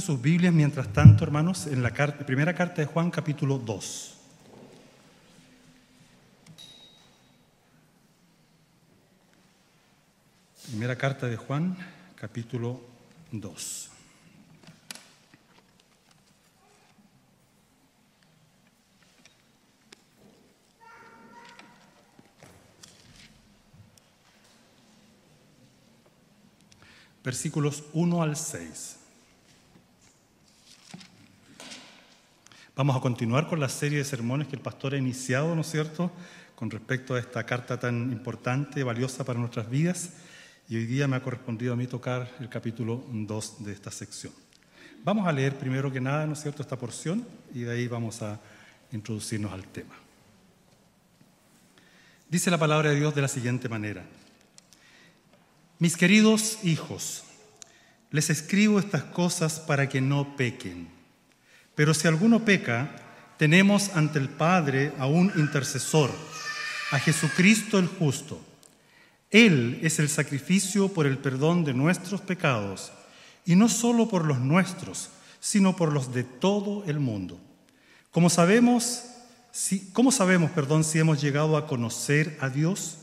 Tomen sus Biblias mientras tanto, hermanos, en la primera carta de Juan capítulo 2. Primera carta de Juan capítulo 2. versículos 1 al 6. Vamos a continuar con la serie de sermones que el pastor ha iniciado, ¿no es cierto?, con respecto a esta carta tan importante, valiosa para nuestras vidas. Y hoy día me ha correspondido a mí tocar el capítulo 2 de esta sección. Vamos a leer primero que nada, ¿no es cierto?, esta porción y de ahí vamos a introducirnos al tema. Dice la palabra de Dios de la siguiente manera. Mis queridos hijos, les escribo estas cosas para que no pequen. Pero si alguno peca, tenemos ante el Padre a un intercesor, a Jesucristo el justo. Él es el sacrificio por el perdón de nuestros pecados, y no solo por los nuestros, sino por los de todo el mundo. Como sabemos, ¿cómo sabemos, perdón, si hemos llegado a conocer a Dios?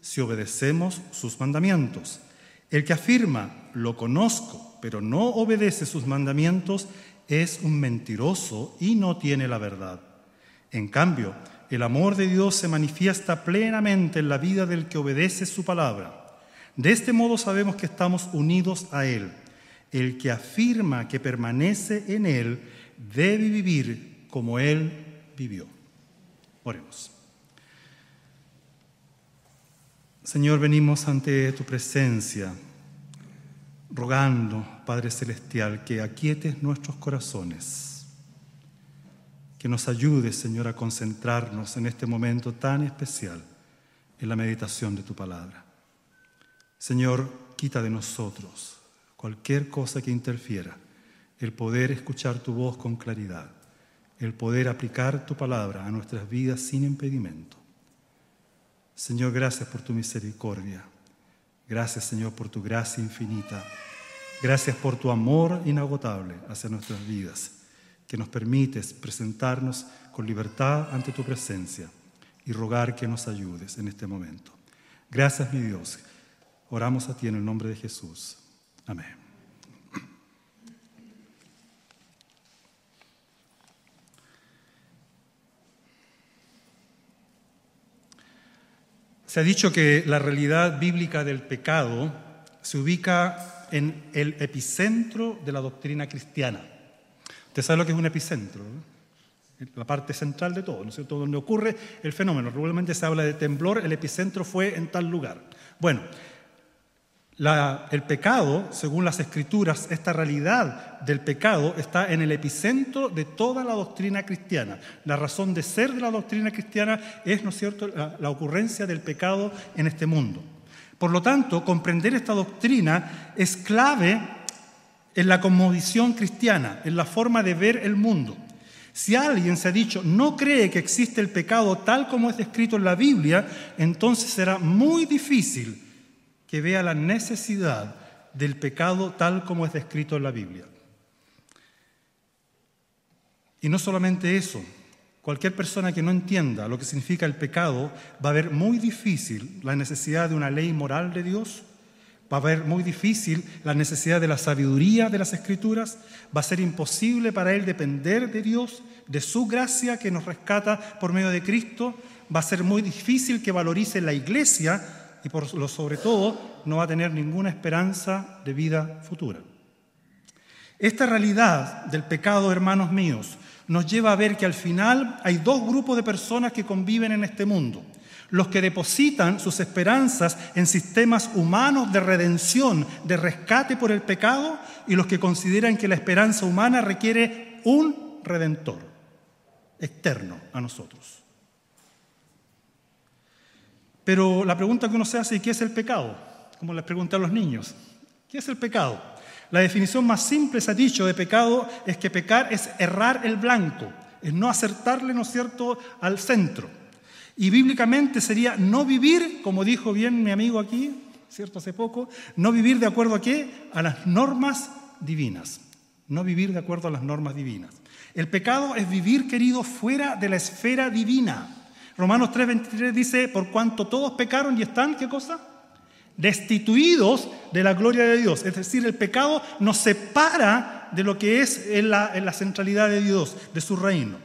si obedecemos sus mandamientos. El que afirma, lo conozco, pero no obedece sus mandamientos, es un mentiroso y no tiene la verdad. En cambio, el amor de Dios se manifiesta plenamente en la vida del que obedece su palabra. De este modo sabemos que estamos unidos a Él. El que afirma que permanece en Él debe vivir como Él vivió. Oremos. Señor, venimos ante tu presencia, rogando, Padre Celestial, que aquietes nuestros corazones, que nos ayudes, Señor, a concentrarnos en este momento tan especial en la meditación de tu palabra. Señor, quita de nosotros cualquier cosa que interfiera, el poder escuchar tu voz con claridad, el poder aplicar tu palabra a nuestras vidas sin impedimento. Señor, gracias por tu misericordia. Gracias, Señor, por tu gracia infinita. Gracias por tu amor inagotable hacia nuestras vidas, que nos permites presentarnos con libertad ante tu presencia y rogar que nos ayudes en este momento. Gracias, mi Dios. Oramos a ti en el nombre de Jesús. Amén. Se ha dicho que la realidad bíblica del pecado se ubica en el epicentro de la doctrina cristiana. Usted sabe lo que es un epicentro, la parte central de todo, ¿no es cierto? Donde ocurre el fenómeno. Regularmente se habla de temblor, el epicentro fue en tal lugar. Bueno, el pecado, según las escrituras, esta realidad del pecado está en el epicentro de toda la doctrina cristiana. La razón de ser de la doctrina cristiana es, ¿no es cierto?, la, ocurrencia del pecado en este mundo. Por lo tanto, comprender esta doctrina es clave en la conmovisión cristiana, en la forma de ver el mundo. Si alguien se ha dicho no cree que existe el pecado tal como es descrito en la Biblia, entonces será muy difícil que vea la necesidad del pecado tal como es descrito en la Biblia. Y no solamente eso, cualquier persona que no entienda lo que significa el pecado va a ver muy difícil la necesidad de una ley moral de Dios, va a ver muy difícil la necesidad de la sabiduría de las escrituras, va a ser imposible para él depender de Dios, de su gracia que nos rescata por medio de Cristo, va a ser muy difícil que valorice la iglesia y por lo sobre todo no va a tener ninguna esperanza de vida futura. Esta realidad del pecado, hermanos míos, nos lleva a ver que al final hay dos grupos de personas que conviven en este mundo. Los que depositan sus esperanzas en sistemas humanos de redención, de rescate por el pecado, y los que consideran que la esperanza humana requiere un redentor externo a nosotros. Pero la pregunta que uno se hace, ¿y qué es el pecado? Como les pregunté a los niños, ¿qué es el pecado? La definición más simple, se ha dicho, de pecado es que pecar es errar el blanco, es no acertarle, ¿no es cierto?, al centro. Y bíblicamente sería no vivir, como dijo bien mi amigo aquí, ¿cierto?, hace poco, no vivir de acuerdo a qué? A las normas divinas. no vivir de acuerdo a las normas divinas. El pecado es vivir, querido, fuera de la esfera divina. Romanos 3:23 dice, por cuanto todos pecaron y están, ¿qué cosa? Destituidos de la gloria de Dios. Es decir, el pecado nos separa de lo que es en la, la centralidad de Dios, de su reino.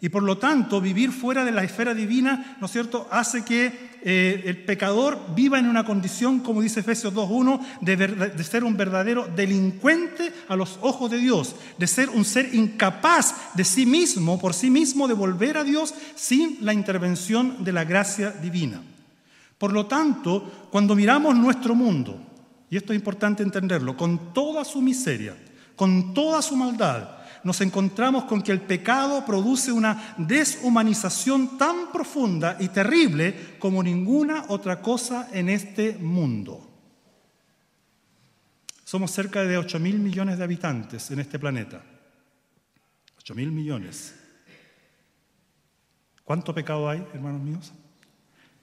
Y por lo tanto, vivir fuera de la esfera divina, ¿no es cierto?, hace que eh, el pecador viva en una condición, como dice Efesios 2.1, de, de ser un verdadero delincuente a los ojos de Dios, de ser un ser incapaz de sí mismo, por sí mismo, de volver a Dios sin la intervención de la gracia divina. Por lo tanto, cuando miramos nuestro mundo, y esto es importante entenderlo, con toda su miseria, con toda su maldad, nos encontramos con que el pecado produce una deshumanización tan profunda y terrible como ninguna otra cosa en este mundo. Somos cerca de 8 mil millones de habitantes en este planeta. 8 mil millones. ¿Cuánto pecado hay, hermanos míos?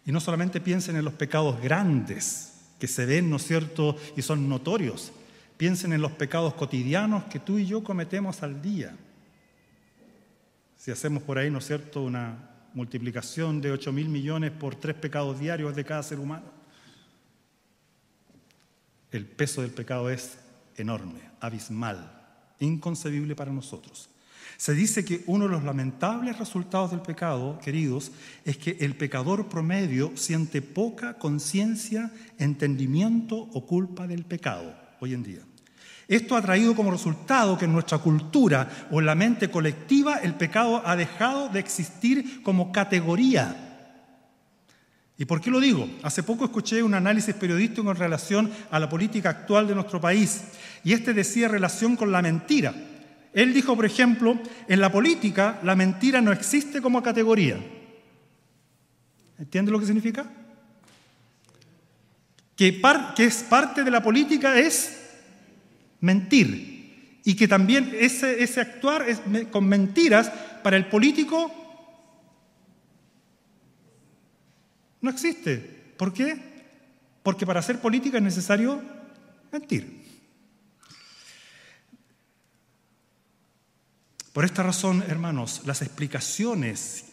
Y no solamente piensen en los pecados grandes que se ven, ¿no es cierto?, y son notorios, Piensen en los pecados cotidianos que tú y yo cometemos al día. Si hacemos por ahí, ¿no es cierto?, una multiplicación de 8 mil millones por tres pecados diarios de cada ser humano. El peso del pecado es enorme, abismal, inconcebible para nosotros. Se dice que uno de los lamentables resultados del pecado, queridos, es que el pecador promedio siente poca conciencia, entendimiento o culpa del pecado hoy en día. Esto ha traído como resultado que en nuestra cultura o en la mente colectiva el pecado ha dejado de existir como categoría. ¿Y por qué lo digo? Hace poco escuché un análisis periodístico en relación a la política actual de nuestro país y este decía relación con la mentira. Él dijo, por ejemplo, en la política la mentira no existe como categoría. ¿Entiende lo que significa? Que, es parte de la política es mentir. Y que también ese, actuar con mentiras para el político no existe. ¿Por qué? Porque para hacer política es necesario mentir. Por esta razón, hermanos, las explicaciones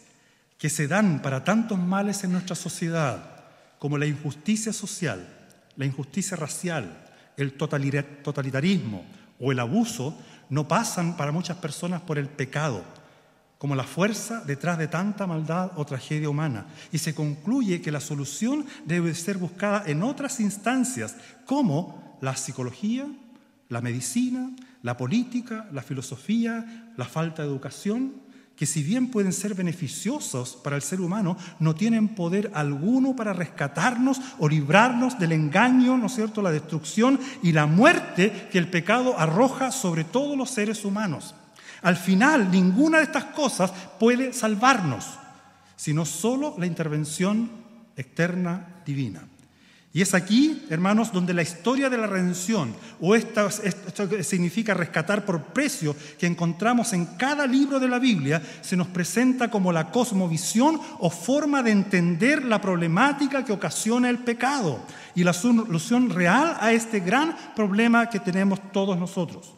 que se dan para tantos males en nuestra sociedad, como la injusticia social, la injusticia racial, el totalitarismo o el abuso no pasan para muchas personas por el pecado, como la fuerza detrás de tanta maldad o tragedia humana. Y se concluye que la solución debe ser buscada en otras instancias, como la psicología, la medicina, la política, la filosofía, la falta de educación que si bien pueden ser beneficiosos para el ser humano, no tienen poder alguno para rescatarnos o librarnos del engaño, ¿no es cierto?, la destrucción y la muerte que el pecado arroja sobre todos los seres humanos. Al final, ninguna de estas cosas puede salvarnos, sino solo la intervención externa divina. Y es aquí, hermanos, donde la historia de la redención, o esto, significa rescatar por precio, que encontramos en cada libro de la Biblia, se nos presenta como la cosmovisión o forma de entender la problemática que ocasiona el pecado y la solución real a este gran problema que tenemos todos nosotros.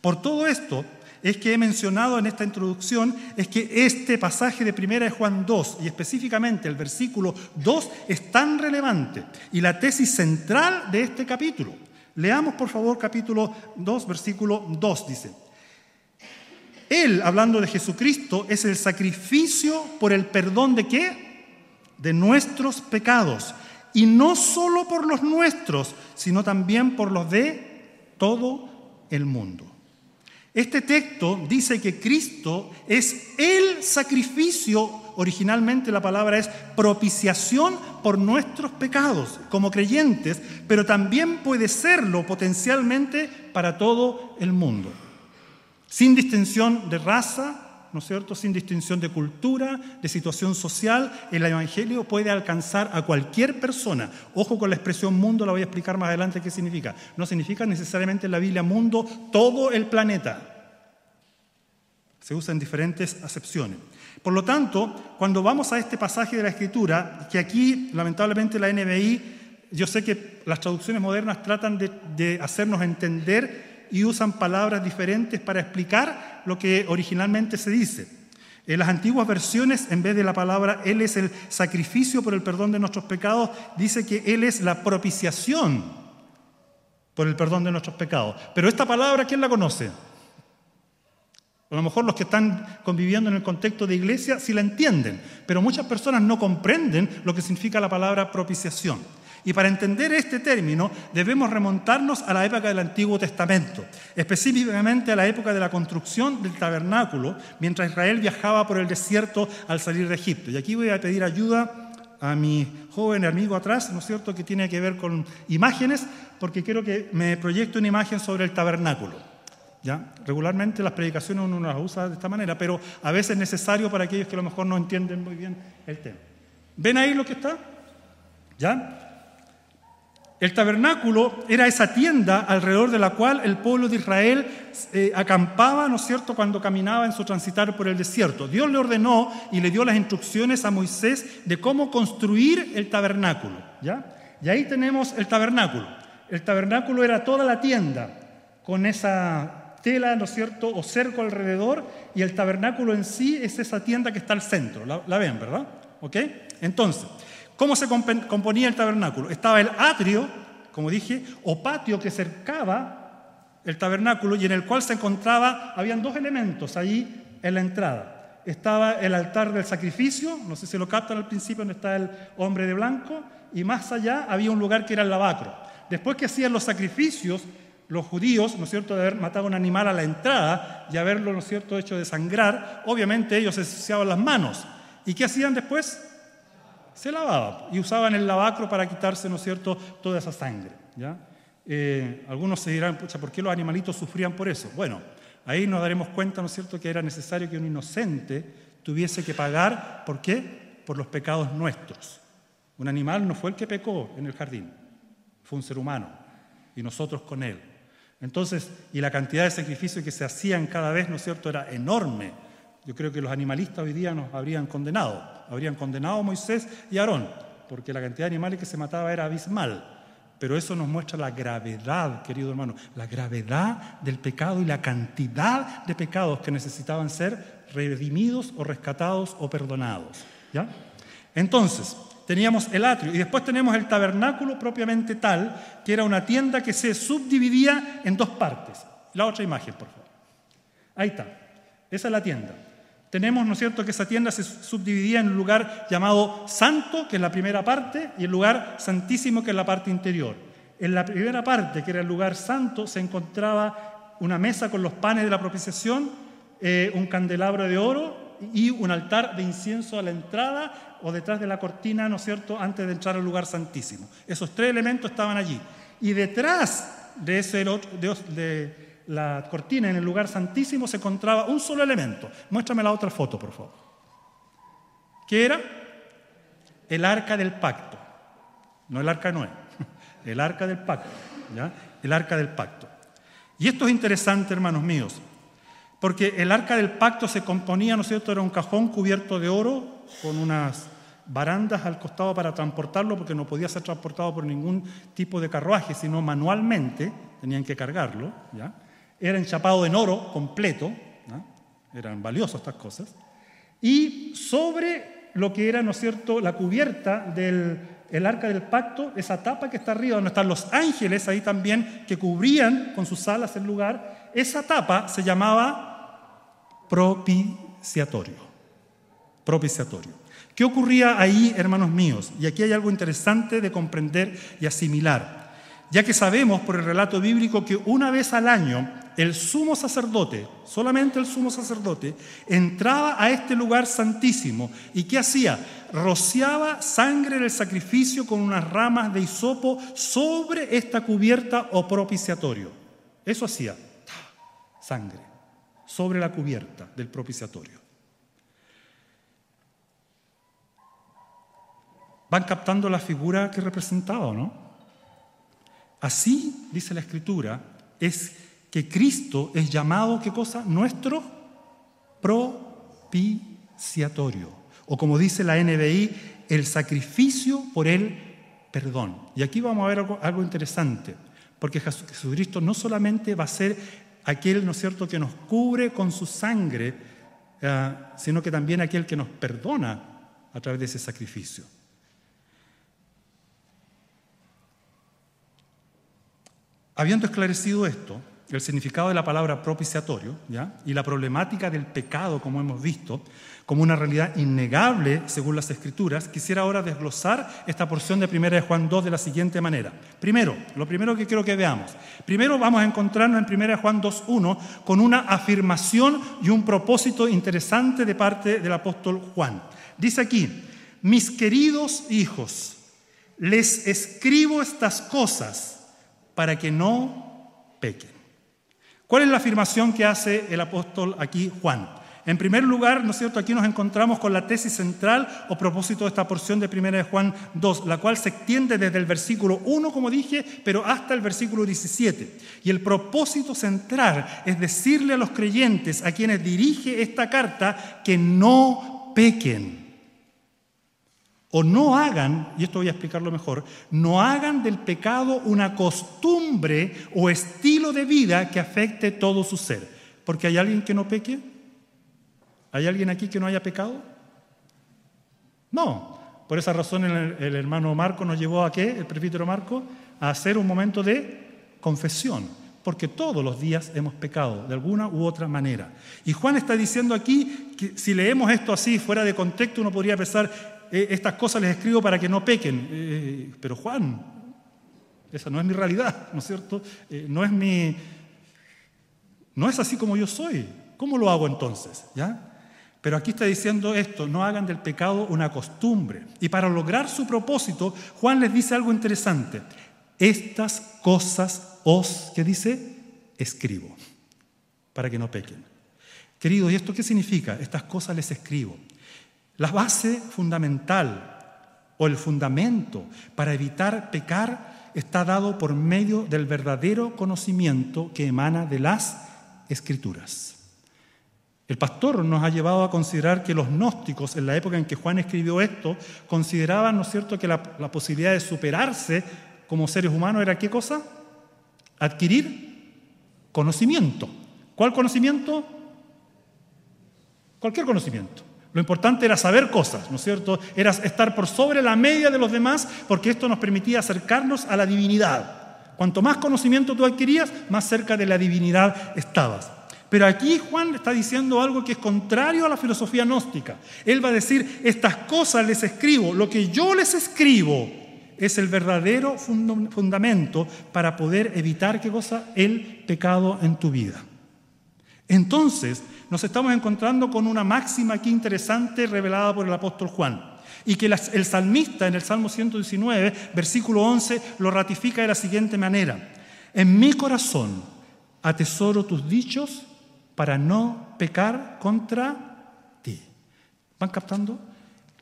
Por todo esto, es que he mencionado en esta introducción es que este pasaje de primera de Juan 2 y específicamente el versículo 2 es tan relevante y la tesis central de este capítulo. Leamos por favor capítulo 2, versículo 2 dice. Él, hablando de Jesucristo, es el sacrificio por el perdón de qué? De nuestros pecados. Y no solo por los nuestros, sino también por los de todo el mundo. Este texto dice que Cristo es el sacrificio, originalmente la palabra es propiciación por nuestros pecados como creyentes, pero también puede serlo potencialmente para todo el mundo, sin distinción de raza, ¿no es cierto? Sin distinción de cultura, de situación social, el Evangelio puede alcanzar a cualquier persona. Ojo con la expresión mundo, la voy a explicar más adelante qué significa. No significa necesariamente en la Biblia mundo todo el planeta. Se usa en diferentes acepciones. Por lo tanto, cuando vamos a este pasaje de la Escritura, que aquí lamentablemente la NBI, yo sé que las traducciones modernas tratan de, de hacernos entender y usan palabras diferentes para explicar lo que originalmente se dice. En las antiguas versiones, en vez de la palabra Él es el sacrificio por el perdón de nuestros pecados, dice que Él es la propiciación por el perdón de nuestros pecados. Pero esta palabra, ¿quién la conoce? A lo mejor los que están conviviendo en el contexto de iglesia sí la entienden, pero muchas personas no comprenden lo que significa la palabra propiciación. Y para entender este término debemos remontarnos a la época del Antiguo Testamento, específicamente a la época de la construcción del tabernáculo, mientras Israel viajaba por el desierto al salir de Egipto. Y aquí voy a pedir ayuda a mi joven amigo atrás, ¿no es cierto?, que tiene que ver con imágenes, porque quiero que me proyecte una imagen sobre el tabernáculo. ¿Ya? Regularmente las predicaciones uno las usa de esta manera, pero a veces es necesario para aquellos que a lo mejor no entienden muy bien el tema. ¿Ven ahí lo que está? ¿Ya? El tabernáculo era esa tienda alrededor de la cual el pueblo de Israel eh, acampaba, ¿no es cierto?, cuando caminaba en su transitar por el desierto. Dios le ordenó y le dio las instrucciones a Moisés de cómo construir el tabernáculo, ¿ya? Y ahí tenemos el tabernáculo. El tabernáculo era toda la tienda con esa tela, ¿no es cierto?, o cerco alrededor, y el tabernáculo en sí es esa tienda que está al centro. La, ven, ¿verdad? ¿Ok? Entonces, ¿cómo se componía el tabernáculo? Estaba el atrio, como dije, o patio que cercaba el tabernáculo y en el cual se encontraba, habían dos elementos allí en la entrada. Estaba el altar del sacrificio, no sé si lo captan al principio, donde está el hombre de blanco, y más allá había un lugar que era el lavacro. Después que hacían los sacrificios, los judíos, ¿no es cierto?, de haber matado a un animal a la entrada y haberlo, ¿no es cierto?, hecho de sangrar, obviamente ellos se ensuciaban las manos. ¿Y qué hacían después? Se lavaban y usaban el lavacro para quitarse, ¿no es cierto?, toda esa sangre. ¿ya? Eh, algunos se dirán, ¿por qué los animalitos sufrían por eso? Bueno, ahí nos daremos cuenta, ¿no es cierto?, que era necesario que un inocente tuviese que pagar, ¿por qué? Por los pecados nuestros. Un animal no fue el que pecó en el jardín, fue un ser humano y nosotros con él. Entonces, y la cantidad de sacrificios que se hacían cada vez, ¿no es cierto?, era enorme. Yo creo que los animalistas hoy día nos habrían condenado. Habrían condenado a Moisés y a Aarón, porque la cantidad de animales que se mataba era abismal. Pero eso nos muestra la gravedad, querido hermano, la gravedad del pecado y la cantidad de pecados que necesitaban ser redimidos o rescatados o perdonados. ¿Ya? Entonces, teníamos el atrio y después tenemos el tabernáculo propiamente tal, que era una tienda que se subdividía en dos partes. La otra imagen, por favor. Ahí está. Esa es la tienda. Tenemos, ¿no es cierto?, que esa tienda se subdividía en un lugar llamado santo, que es la primera parte, y el lugar santísimo, que es la parte interior. En la primera parte, que era el lugar santo, se encontraba una mesa con los panes de la propiciación, eh, un candelabro de oro y un altar de incienso a la entrada o detrás de la cortina, ¿no es cierto?, antes de entrar al lugar santísimo. Esos tres elementos estaban allí. Y detrás de, ese, de la cortina en el lugar santísimo se encontraba un solo elemento. Muéstrame la otra foto, por favor. ¿Qué era? El arca del pacto. No el arca de Noé, el arca del pacto. ¿ya? El arca del pacto. Y esto es interesante, hermanos míos porque el arca del pacto se componía, ¿no es cierto?, era un cajón cubierto de oro con unas barandas al costado para transportarlo, porque no podía ser transportado por ningún tipo de carruaje, sino manualmente, tenían que cargarlo, ¿ya? Era enchapado en oro completo, eran valiosas estas cosas, y sobre lo que era, ¿no es cierto?, la cubierta del el arca del pacto, esa tapa que está arriba, donde están los ángeles ahí también, que cubrían con sus alas el lugar, esa tapa se llamaba propiciatorio. Propiciatorio. ¿Qué ocurría ahí, hermanos míos? Y aquí hay algo interesante de comprender y asimilar, ya que sabemos por el relato bíblico que una vez al año el sumo sacerdote, solamente el sumo sacerdote, entraba a este lugar santísimo y ¿qué hacía? Rociaba sangre del sacrificio con unas ramas de hisopo sobre esta cubierta o propiciatorio. Eso hacía, sangre sobre la cubierta del propiciatorio. ¿Van captando la figura que representaba no? Así, dice la Escritura, es que Cristo es llamado, ¿qué cosa? Nuestro propiciatorio. O como dice la NBI, el sacrificio por el perdón. Y aquí vamos a ver algo, algo interesante. porque Jesucristo no solamente va a ser aquel, ¿no es cierto?, que nos cubre con su sangre, eh, sino que también aquel que nos perdona a través de ese sacrificio. Habiendo esclarecido esto, el significado de la palabra propiciatorio y la problemática del pecado, como hemos visto, como una realidad innegable según las Escrituras, quisiera ahora desglosar esta porción de 1 de Juan 2 de la siguiente manera. Primero, lo primero que quiero que veamos. Primero vamos a encontrarnos en 1 de Juan 2.1 con una afirmación y un propósito interesante de parte del apóstol Juan. Dice aquí, mis queridos hijos, les escribo estas cosas para que no pequen. ¿Cuál es la afirmación que hace el apóstol aquí Juan? En primer lugar, ¿no es cierto? Aquí nos encontramos con la tesis central o propósito de esta porción de 1 de Juan 2, la cual se extiende desde el versículo 1, como dije, pero hasta el versículo 17. Y el propósito central es decirle a los creyentes a quienes dirige esta carta que no pequen o no hagan, y esto voy a explicarlo mejor, no hagan del pecado una costumbre o estilo de vida que afecte todo su ser. Porque hay alguien que no peque. ¿Hay alguien aquí que no haya pecado? No. Por esa razón el, hermano Marco nos llevó a qué, el presbítero Marco, a hacer un momento de confesión. Porque todos los días hemos pecado de alguna u otra manera. Y Juan está diciendo aquí que si leemos esto así, fuera de contexto, uno podría pensar, eh, estas cosas les escribo para que no pequen. Eh, pero Juan, esa no es mi realidad, ¿no es cierto? Eh, no es mi... No es así como yo soy. ¿Cómo lo hago entonces? ¿Ya? Pero aquí está diciendo esto, no hagan del pecado una costumbre. Y para lograr su propósito, Juan les dice algo interesante. Estas cosas os, ¿qué dice? Escribo, para que no pequen. Queridos, ¿y esto qué significa? Estas cosas les escribo. La base fundamental o el fundamento para evitar pecar está dado por medio del verdadero conocimiento que emana de las escrituras. El pastor nos ha llevado a considerar que los gnósticos, en la época en que Juan escribió esto, consideraban, ¿no es cierto?, que la, posibilidad de superarse como seres humanos era qué cosa? Adquirir conocimiento. ¿Cuál conocimiento? Cualquier conocimiento. Lo importante era saber cosas, ¿no es cierto? Era estar por sobre la media de los demás porque esto nos permitía acercarnos a la divinidad. Cuanto más conocimiento tú adquirías, más cerca de la divinidad estabas. Pero aquí Juan está diciendo algo que es contrario a la filosofía gnóstica. Él va a decir, estas cosas les escribo, lo que yo les escribo es el verdadero fundamento para poder evitar qué cosa? El pecado en tu vida. Entonces, nos estamos encontrando con una máxima aquí interesante revelada por el apóstol Juan. Y que el salmista en el Salmo 119, versículo 11, lo ratifica de la siguiente manera. En mi corazón atesoro tus dichos para no pecar contra ti. ¿Van captando?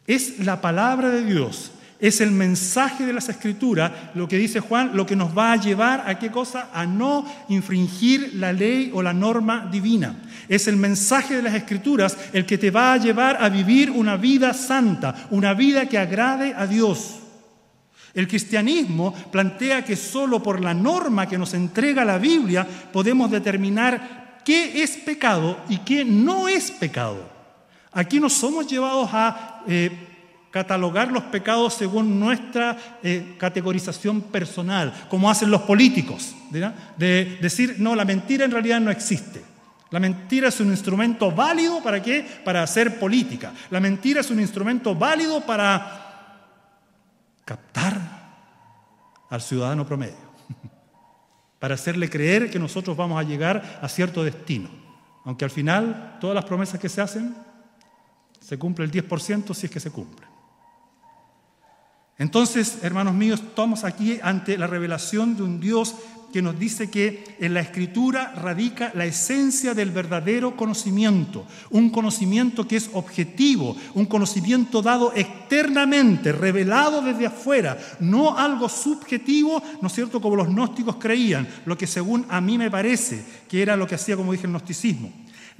Es la palabra de Dios es el mensaje de las escrituras, lo que dice Juan, lo que nos va a llevar a qué cosa? A no infringir la ley o la norma divina. Es el mensaje de las escrituras el que te va a llevar a vivir una vida santa, una vida que agrade a Dios. El cristianismo plantea que solo por la norma que nos entrega la Biblia podemos determinar qué es pecado y qué no es pecado. Aquí no somos llevados a eh, catalogar los pecados según nuestra eh, categorización personal, como hacen los políticos, de decir, no, la mentira en realidad no existe. La mentira es un instrumento válido para qué? Para hacer política. La mentira es un instrumento válido para captar al ciudadano promedio, para hacerle creer que nosotros vamos a llegar a cierto destino, aunque al final todas las promesas que se hacen se cumple el 10% si es que se cumple. Entonces, hermanos míos, estamos aquí ante la revelación de un Dios que nos dice que en la escritura radica la esencia del verdadero conocimiento, un conocimiento que es objetivo, un conocimiento dado externamente, revelado desde afuera, no algo subjetivo, ¿no es cierto?, como los gnósticos creían, lo que según a mí me parece que era lo que hacía, como dije, el gnosticismo.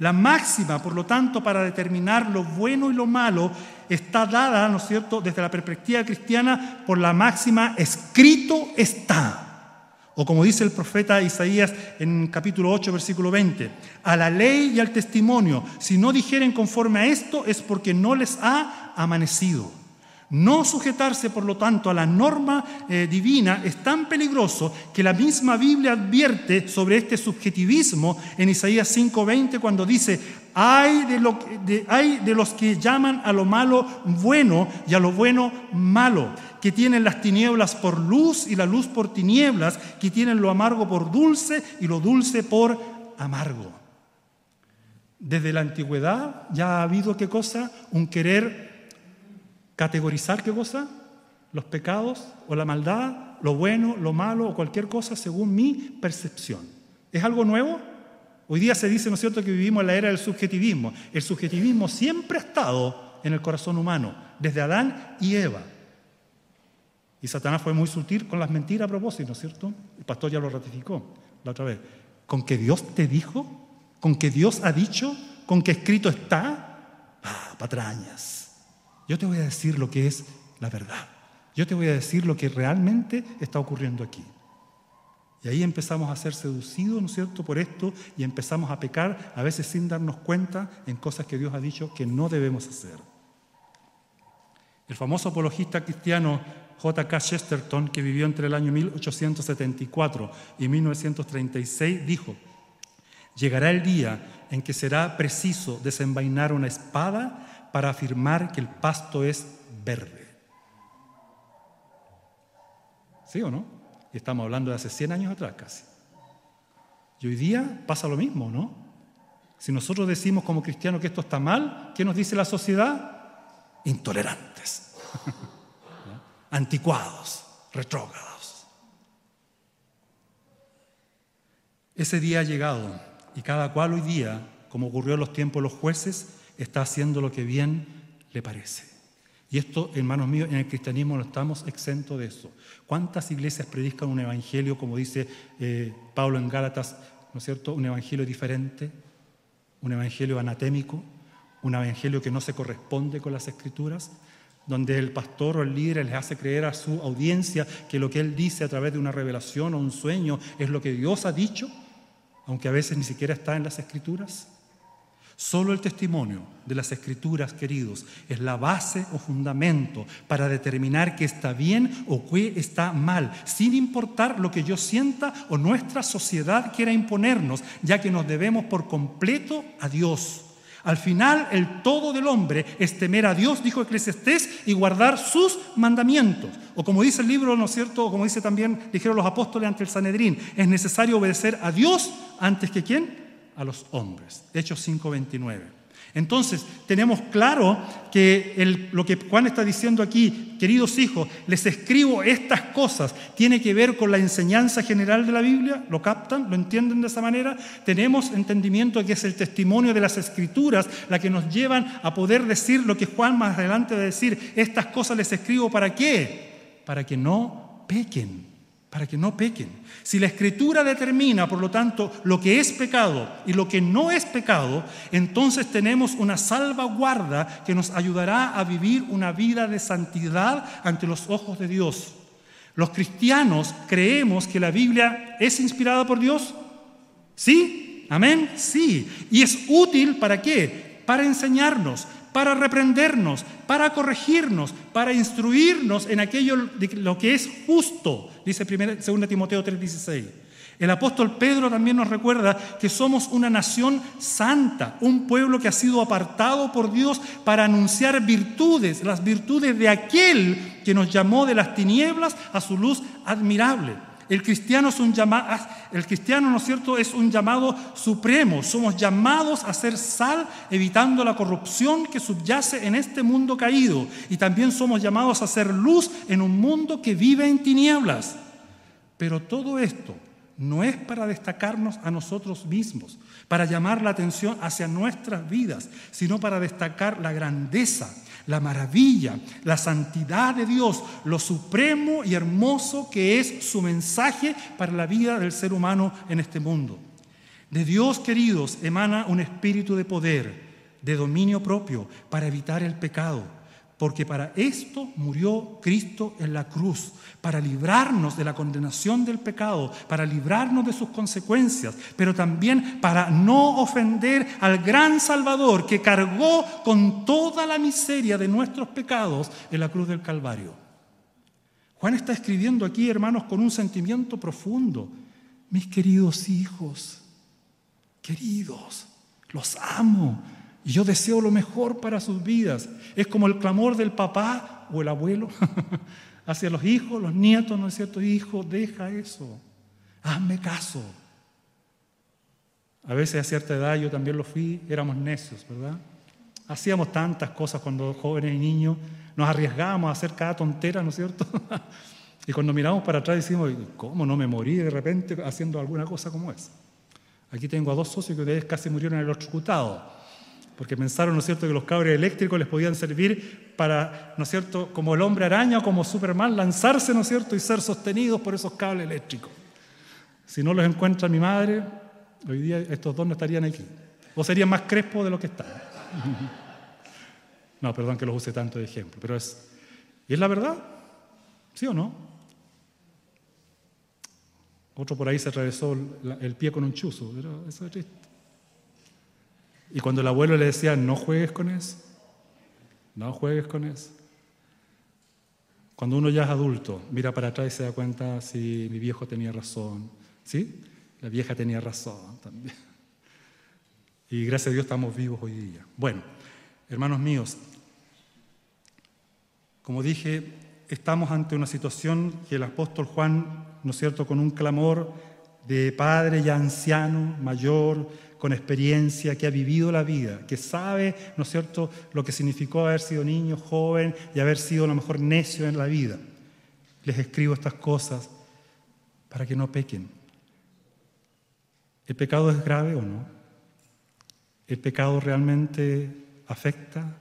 La máxima, por lo tanto, para determinar lo bueno y lo malo está dada, ¿no es cierto?, desde la perspectiva cristiana por la máxima escrito está. O como dice el profeta Isaías en capítulo 8, versículo 20, a la ley y al testimonio, si no dijeren conforme a esto es porque no les ha amanecido. No sujetarse, por lo tanto, a la norma eh, divina es tan peligroso que la misma Biblia advierte sobre este subjetivismo en Isaías 5:20 cuando dice, hay de, hay de los que llaman a lo malo bueno y a lo bueno malo, que tienen las tinieblas por luz y la luz por tinieblas, que tienen lo amargo por dulce y lo dulce por amargo. Desde la antigüedad ya ha habido qué cosa? Un querer categorizar qué cosa? Los pecados o la maldad, lo bueno, lo malo o cualquier cosa según mi percepción. ¿Es algo nuevo? Hoy día se dice, ¿no es cierto?, que vivimos en la era del subjetivismo. El subjetivismo siempre ha estado en el corazón humano, desde Adán y Eva. Y Satanás fue muy sutil con las mentiras a propósito, ¿no es cierto? El pastor ya lo ratificó la otra vez. ¿Con que Dios te dijo? ¿Con que Dios ha dicho? ¿Con que escrito está? Ah, patrañas. Yo te voy a decir lo que es la verdad. Yo te voy a decir lo que realmente está ocurriendo aquí. Y ahí empezamos a ser seducidos, ¿no es cierto?, por esto y empezamos a pecar, a veces sin darnos cuenta en cosas que Dios ha dicho que no debemos hacer. El famoso apologista cristiano J.K. Chesterton, que vivió entre el año 1874 y 1936, dijo, llegará el día en que será preciso desenvainar una espada para afirmar que el pasto es verde. ¿Sí o no? Y estamos hablando de hace 100 años atrás casi. Y hoy día pasa lo mismo, ¿no? Si nosotros decimos como cristianos que esto está mal, ¿qué nos dice la sociedad? Intolerantes, anticuados, retrógrados. Ese día ha llegado y cada cual hoy día, como ocurrió en los tiempos de los jueces, está haciendo lo que bien le parece. Y esto, hermanos míos, en el cristianismo no estamos exentos de eso. ¿Cuántas iglesias predican un evangelio, como dice eh, Pablo en Gálatas, ¿no es cierto? Un evangelio diferente, un evangelio anatémico, un evangelio que no se corresponde con las escrituras, donde el pastor o el líder les hace creer a su audiencia que lo que él dice a través de una revelación o un sueño es lo que Dios ha dicho, aunque a veces ni siquiera está en las escrituras. Solo el testimonio de las escrituras, queridos, es la base o fundamento para determinar qué está bien o qué está mal, sin importar lo que yo sienta o nuestra sociedad quiera imponernos, ya que nos debemos por completo a Dios. Al final, el todo del hombre es temer a Dios, dijo Eclesiastés, y guardar sus mandamientos. O como dice el libro, ¿no es cierto? O como dice también, dijeron los apóstoles ante el Sanedrín, es necesario obedecer a Dios antes que quién? A los hombres. Hechos 5:29. Entonces, tenemos claro que lo que Juan está diciendo aquí, queridos hijos, les escribo estas cosas, tiene que ver con la enseñanza general de la Biblia, ¿lo captan? ¿Lo entienden de esa manera? Tenemos entendimiento de que es el testimonio de las escrituras la que nos llevan a poder decir lo que Juan más adelante va a decir, estas cosas les escribo para qué? Para que no pequen para que no pequen. Si la escritura determina, por lo tanto, lo que es pecado y lo que no es pecado, entonces tenemos una salvaguarda que nos ayudará a vivir una vida de santidad ante los ojos de Dios. Los cristianos creemos que la Biblia es inspirada por Dios. ¿Sí? ¿Amén? Sí. ¿Y es útil para qué? Para enseñarnos, para reprendernos, para corregirnos, para instruirnos en aquello de lo que es justo, dice 2 Timoteo 3:16. El apóstol Pedro también nos recuerda que somos una nación santa, un pueblo que ha sido apartado por Dios para anunciar virtudes, las virtudes de aquel que nos llamó de las tinieblas a su luz admirable. El cristiano es un llamado, ah, el cristiano, ¿no es cierto?, es un llamado supremo. Somos llamados a ser sal, evitando la corrupción que subyace en este mundo caído. Y también somos llamados a ser luz en un mundo que vive en tinieblas. Pero todo esto no es para destacarnos a nosotros mismos, para llamar la atención hacia nuestras vidas, sino para destacar la grandeza la maravilla, la santidad de Dios, lo supremo y hermoso que es su mensaje para la vida del ser humano en este mundo. De Dios, queridos, emana un espíritu de poder, de dominio propio para evitar el pecado. Porque para esto murió Cristo en la cruz, para librarnos de la condenación del pecado, para librarnos de sus consecuencias, pero también para no ofender al gran Salvador que cargó con toda la miseria de nuestros pecados en la cruz del Calvario. Juan está escribiendo aquí, hermanos, con un sentimiento profundo. Mis queridos hijos, queridos, los amo y yo deseo lo mejor para sus vidas. Es como el clamor del papá o el abuelo hacia los hijos, los nietos, ¿no es cierto? Hijo, deja eso. Hazme caso. A veces a cierta edad yo también lo fui, éramos necios, ¿verdad? Hacíamos tantas cosas cuando jóvenes y niños, nos arriesgábamos a hacer cada tontera, ¿no es cierto? y cuando miramos para atrás decimos, ¿cómo no me morí de repente haciendo alguna cosa como esa? Aquí tengo a dos socios que ustedes casi murieron en el electrocutado porque pensaron, ¿no es cierto?, que los cables eléctricos les podían servir para, ¿no es cierto?, como el hombre araña o como Superman, lanzarse, ¿no es cierto?, y ser sostenidos por esos cables eléctricos. Si no los encuentra mi madre, hoy día estos dos no estarían aquí. O serían más crespos de lo que están. No, perdón que los use tanto de ejemplo, pero es... ¿Y es la verdad? ¿Sí o no? Otro por ahí se atravesó el pie con un chuzo, pero eso es triste. Y cuando el abuelo le decía, no juegues con eso, no juegues con eso. Cuando uno ya es adulto, mira para atrás y se da cuenta si mi viejo tenía razón. ¿Sí? La vieja tenía razón también. Y gracias a Dios estamos vivos hoy día. Bueno, hermanos míos, como dije, estamos ante una situación que el apóstol Juan, ¿no es cierto?, con un clamor de padre ya anciano, mayor, con experiencia, que ha vivido la vida, que sabe, ¿no es cierto?, lo que significó haber sido niño, joven y haber sido a lo mejor necio en la vida. Les escribo estas cosas para que no pequen. ¿El pecado es grave o no? ¿El pecado realmente afecta?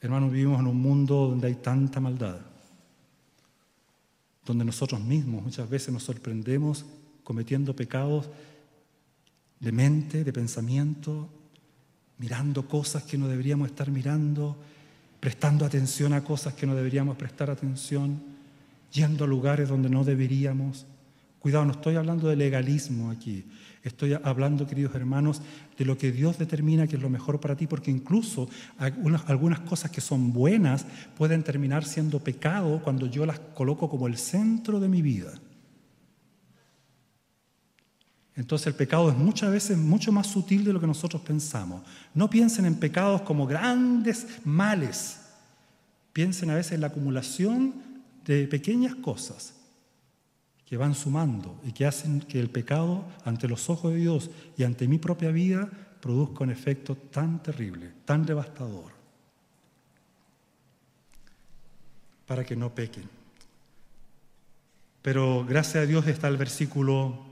Hermanos, vivimos en un mundo donde hay tanta maldad, donde nosotros mismos muchas veces nos sorprendemos cometiendo pecados de mente, de pensamiento, mirando cosas que no deberíamos estar mirando, prestando atención a cosas que no deberíamos prestar atención, yendo a lugares donde no deberíamos. Cuidado, no estoy hablando de legalismo aquí, estoy hablando, queridos hermanos, de lo que Dios determina que es lo mejor para ti, porque incluso algunas, cosas que son buenas pueden terminar siendo pecado cuando yo las coloco como el centro de mi vida. Entonces el pecado es muchas veces mucho más sutil de lo que nosotros pensamos. No piensen en pecados como grandes males. Piensen a veces en la acumulación de pequeñas cosas que van sumando y que hacen que el pecado ante los ojos de Dios y ante mi propia vida produzca un efecto tan terrible, tan devastador, para que no pequen. Pero gracias a Dios está el versículo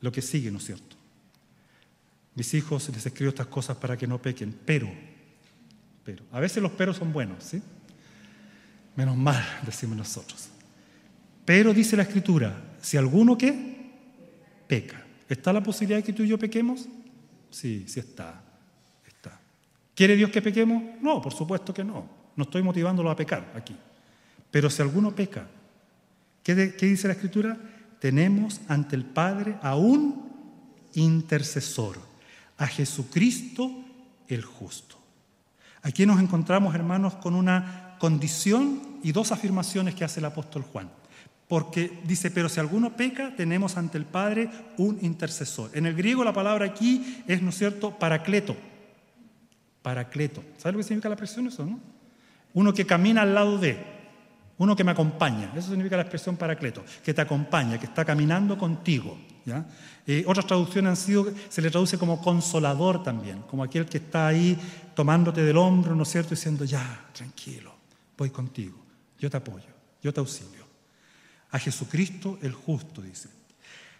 lo que sigue, ¿no es cierto? Mis hijos les escribo estas cosas para que no pequen, pero, pero, a veces los peros son buenos, ¿sí? Menos mal, decimos nosotros. Pero dice la escritura, si alguno que peca, ¿está la posibilidad de que tú y yo pequemos? Sí, sí está, está. ¿Quiere Dios que pequemos? No, por supuesto que no. No estoy motivándolo a pecar aquí. Pero si alguno peca, ¿qué, qué dice la escritura? Tenemos ante el Padre a un intercesor, a Jesucristo el justo. Aquí nos encontramos, hermanos, con una condición y dos afirmaciones que hace el apóstol Juan. Porque dice, pero si alguno peca, tenemos ante el Padre un intercesor. En el griego la palabra aquí es, ¿no es cierto?, paracleto. Paracleto. ¿Sabes lo que significa la expresión eso, no? Uno que camina al lado de uno que me acompaña. Eso significa la expresión paracleto, que te acompaña, que está caminando contigo. Eh, otras traducciones han sido, se le traduce como consolador también, como aquel que está ahí tomándote del hombro, ¿no es cierto?, diciendo, ya, tranquilo, voy contigo, yo te apoyo, yo te auxilio. A Jesucristo el justo, dice.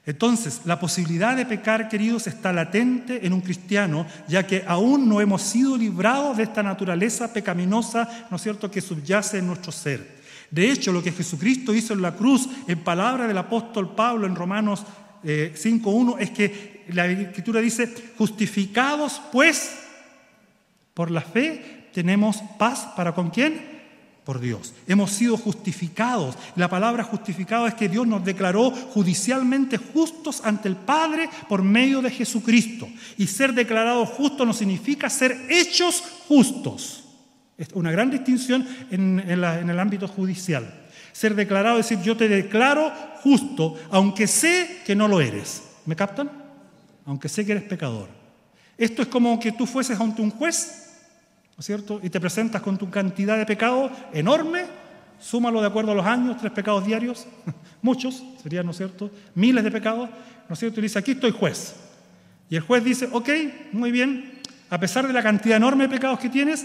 Entonces, la posibilidad de pecar, queridos, está latente en un cristiano, ya que aún no hemos sido librados de esta naturaleza pecaminosa, ¿no es cierto?, que subyace en nuestro ser. De hecho, lo que Jesucristo hizo en la cruz, en palabra del apóstol Pablo en Romanos 5.1, eh, es que la escritura dice, justificados pues por la fe, tenemos paz para con quién? por Dios. Hemos sido justificados. La palabra justificado es que Dios nos declaró judicialmente justos ante el Padre por medio de Jesucristo. Y ser declarado justo no significa ser hechos justos. Es una gran distinción en, el ámbito judicial. Ser declarado decir, yo te declaro justo, aunque sé que no lo eres. ¿Me captan? Aunque sé que eres pecador. Esto es como que tú fueses ante un juez ¿no es cierto? Y te presentas con tu cantidad de pecados enorme, súmalo de acuerdo a los años, tres pecados diarios, muchos, serían, ¿no es cierto? Miles de pecados, ¿no es cierto? Y dice, aquí estoy juez. Y el juez dice, ok, muy bien, a pesar de la cantidad enorme de pecados que tienes,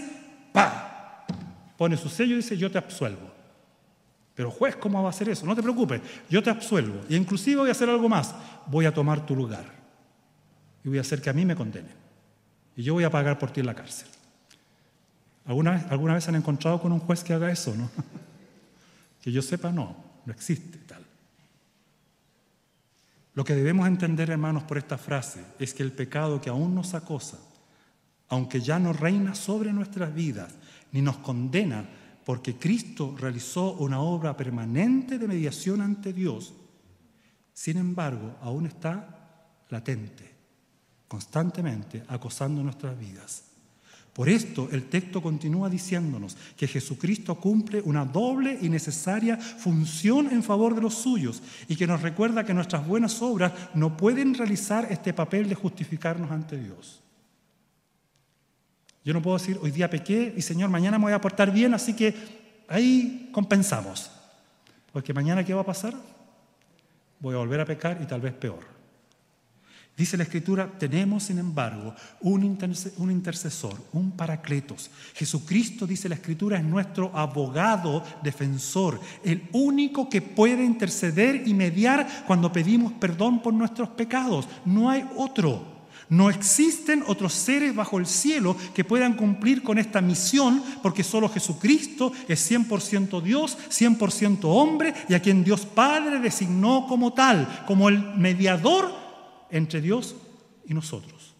pa, pone su sello y dice, yo te absuelvo. Pero juez, ¿cómo va a hacer eso? No te preocupes, yo te absuelvo. Y inclusive voy a hacer algo más, voy a tomar tu lugar. Y voy a hacer que a mí me condenen. Y yo voy a pagar por ti en la cárcel. ¿Alguna vez, ¿Alguna vez han encontrado con un juez que haga eso? ¿no? que yo sepa, no, no existe tal. Lo que debemos entender, hermanos, por esta frase es que el pecado que aún nos acosa, aunque ya no reina sobre nuestras vidas, ni nos condena, porque Cristo realizó una obra permanente de mediación ante Dios, sin embargo, aún está latente, constantemente acosando nuestras vidas. Por esto el texto continúa diciéndonos que Jesucristo cumple una doble y necesaria función en favor de los suyos y que nos recuerda que nuestras buenas obras no pueden realizar este papel de justificarnos ante Dios. Yo no puedo decir, hoy día pequé y Señor, mañana me voy a portar bien, así que ahí compensamos. Porque mañana, ¿qué va a pasar? Voy a volver a pecar y tal vez peor. Dice la Escritura, tenemos sin embargo un, intercesor, un paracletos. Jesucristo, dice la Escritura, es nuestro abogado defensor, el único que puede interceder y mediar cuando pedimos perdón por nuestros pecados. No hay otro. No existen otros seres bajo el cielo que puedan cumplir con esta misión porque solo Jesucristo es 100% Dios, 100% hombre y a quien Dios Padre designó como tal, como el mediador entre Dios y nosotros.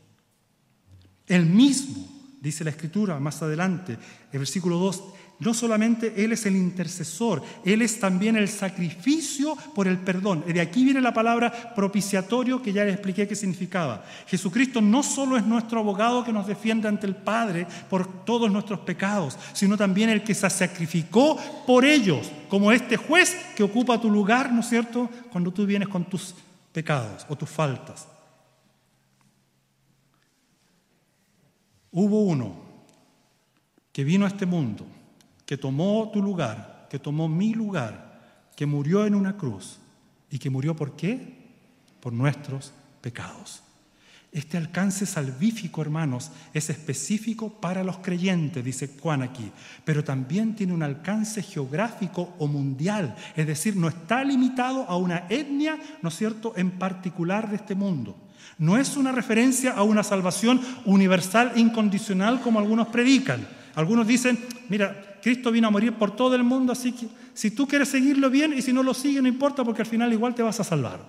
El mismo, dice la Escritura más adelante, el versículo 2, no solamente Él es el intercesor, Él es también el sacrificio por el perdón. De aquí viene la palabra propiciatorio que ya les expliqué qué significaba. Jesucristo no solo es nuestro abogado que nos defiende ante el Padre por todos nuestros pecados, sino también el que se sacrificó por ellos, como este juez que ocupa tu lugar, ¿no es cierto?, cuando tú vienes con tus pecados o tus faltas. Hubo uno que vino a este mundo, que tomó tu lugar, que tomó mi lugar, que murió en una cruz y que murió por qué? Por nuestros pecados. Este alcance salvífico, hermanos, es específico para los creyentes, dice Juan aquí, pero también tiene un alcance geográfico o mundial, es decir, no está limitado a una etnia, ¿no es cierto?, en particular de este mundo. No es una referencia a una salvación universal incondicional como algunos predican. Algunos dicen, mira, Cristo vino a morir por todo el mundo, así que si tú quieres seguirlo bien y si no lo sigues, no importa porque al final igual te vas a salvar.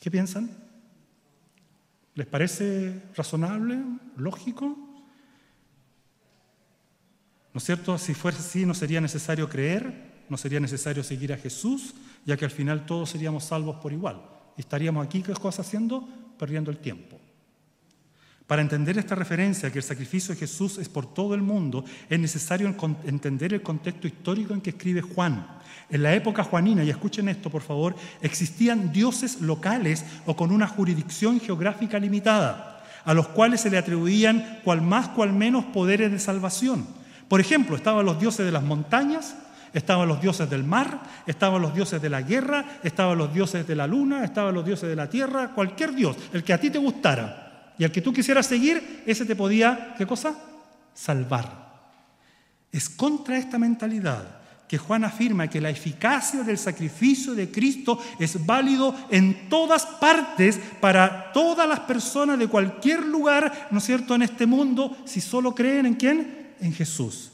¿Qué piensan? ¿Les parece razonable, lógico? ¿No es cierto? Si fuera así, no sería necesario creer, no sería necesario seguir a Jesús, ya que al final todos seríamos salvos por igual. Estaríamos aquí, ¿qué cosa haciendo? Perdiendo el tiempo. Para entender esta referencia, que el sacrificio de Jesús es por todo el mundo, es necesario entender el contexto histórico en que escribe Juan. En la época juanina, y escuchen esto por favor, existían dioses locales o con una jurisdicción geográfica limitada, a los cuales se le atribuían cual más cual menos poderes de salvación. Por ejemplo, estaban los dioses de las montañas, estaban los dioses del mar, estaban los dioses de la guerra, estaban los dioses de la luna, estaban los dioses de la tierra, cualquier dios, el que a ti te gustara. Y al que tú quisieras seguir, ese te podía, ¿qué cosa? Salvar. Es contra esta mentalidad que Juan afirma que la eficacia del sacrificio de Cristo es válido en todas partes para todas las personas de cualquier lugar, ¿no es cierto?, en este mundo, si solo creen en quién? En Jesús.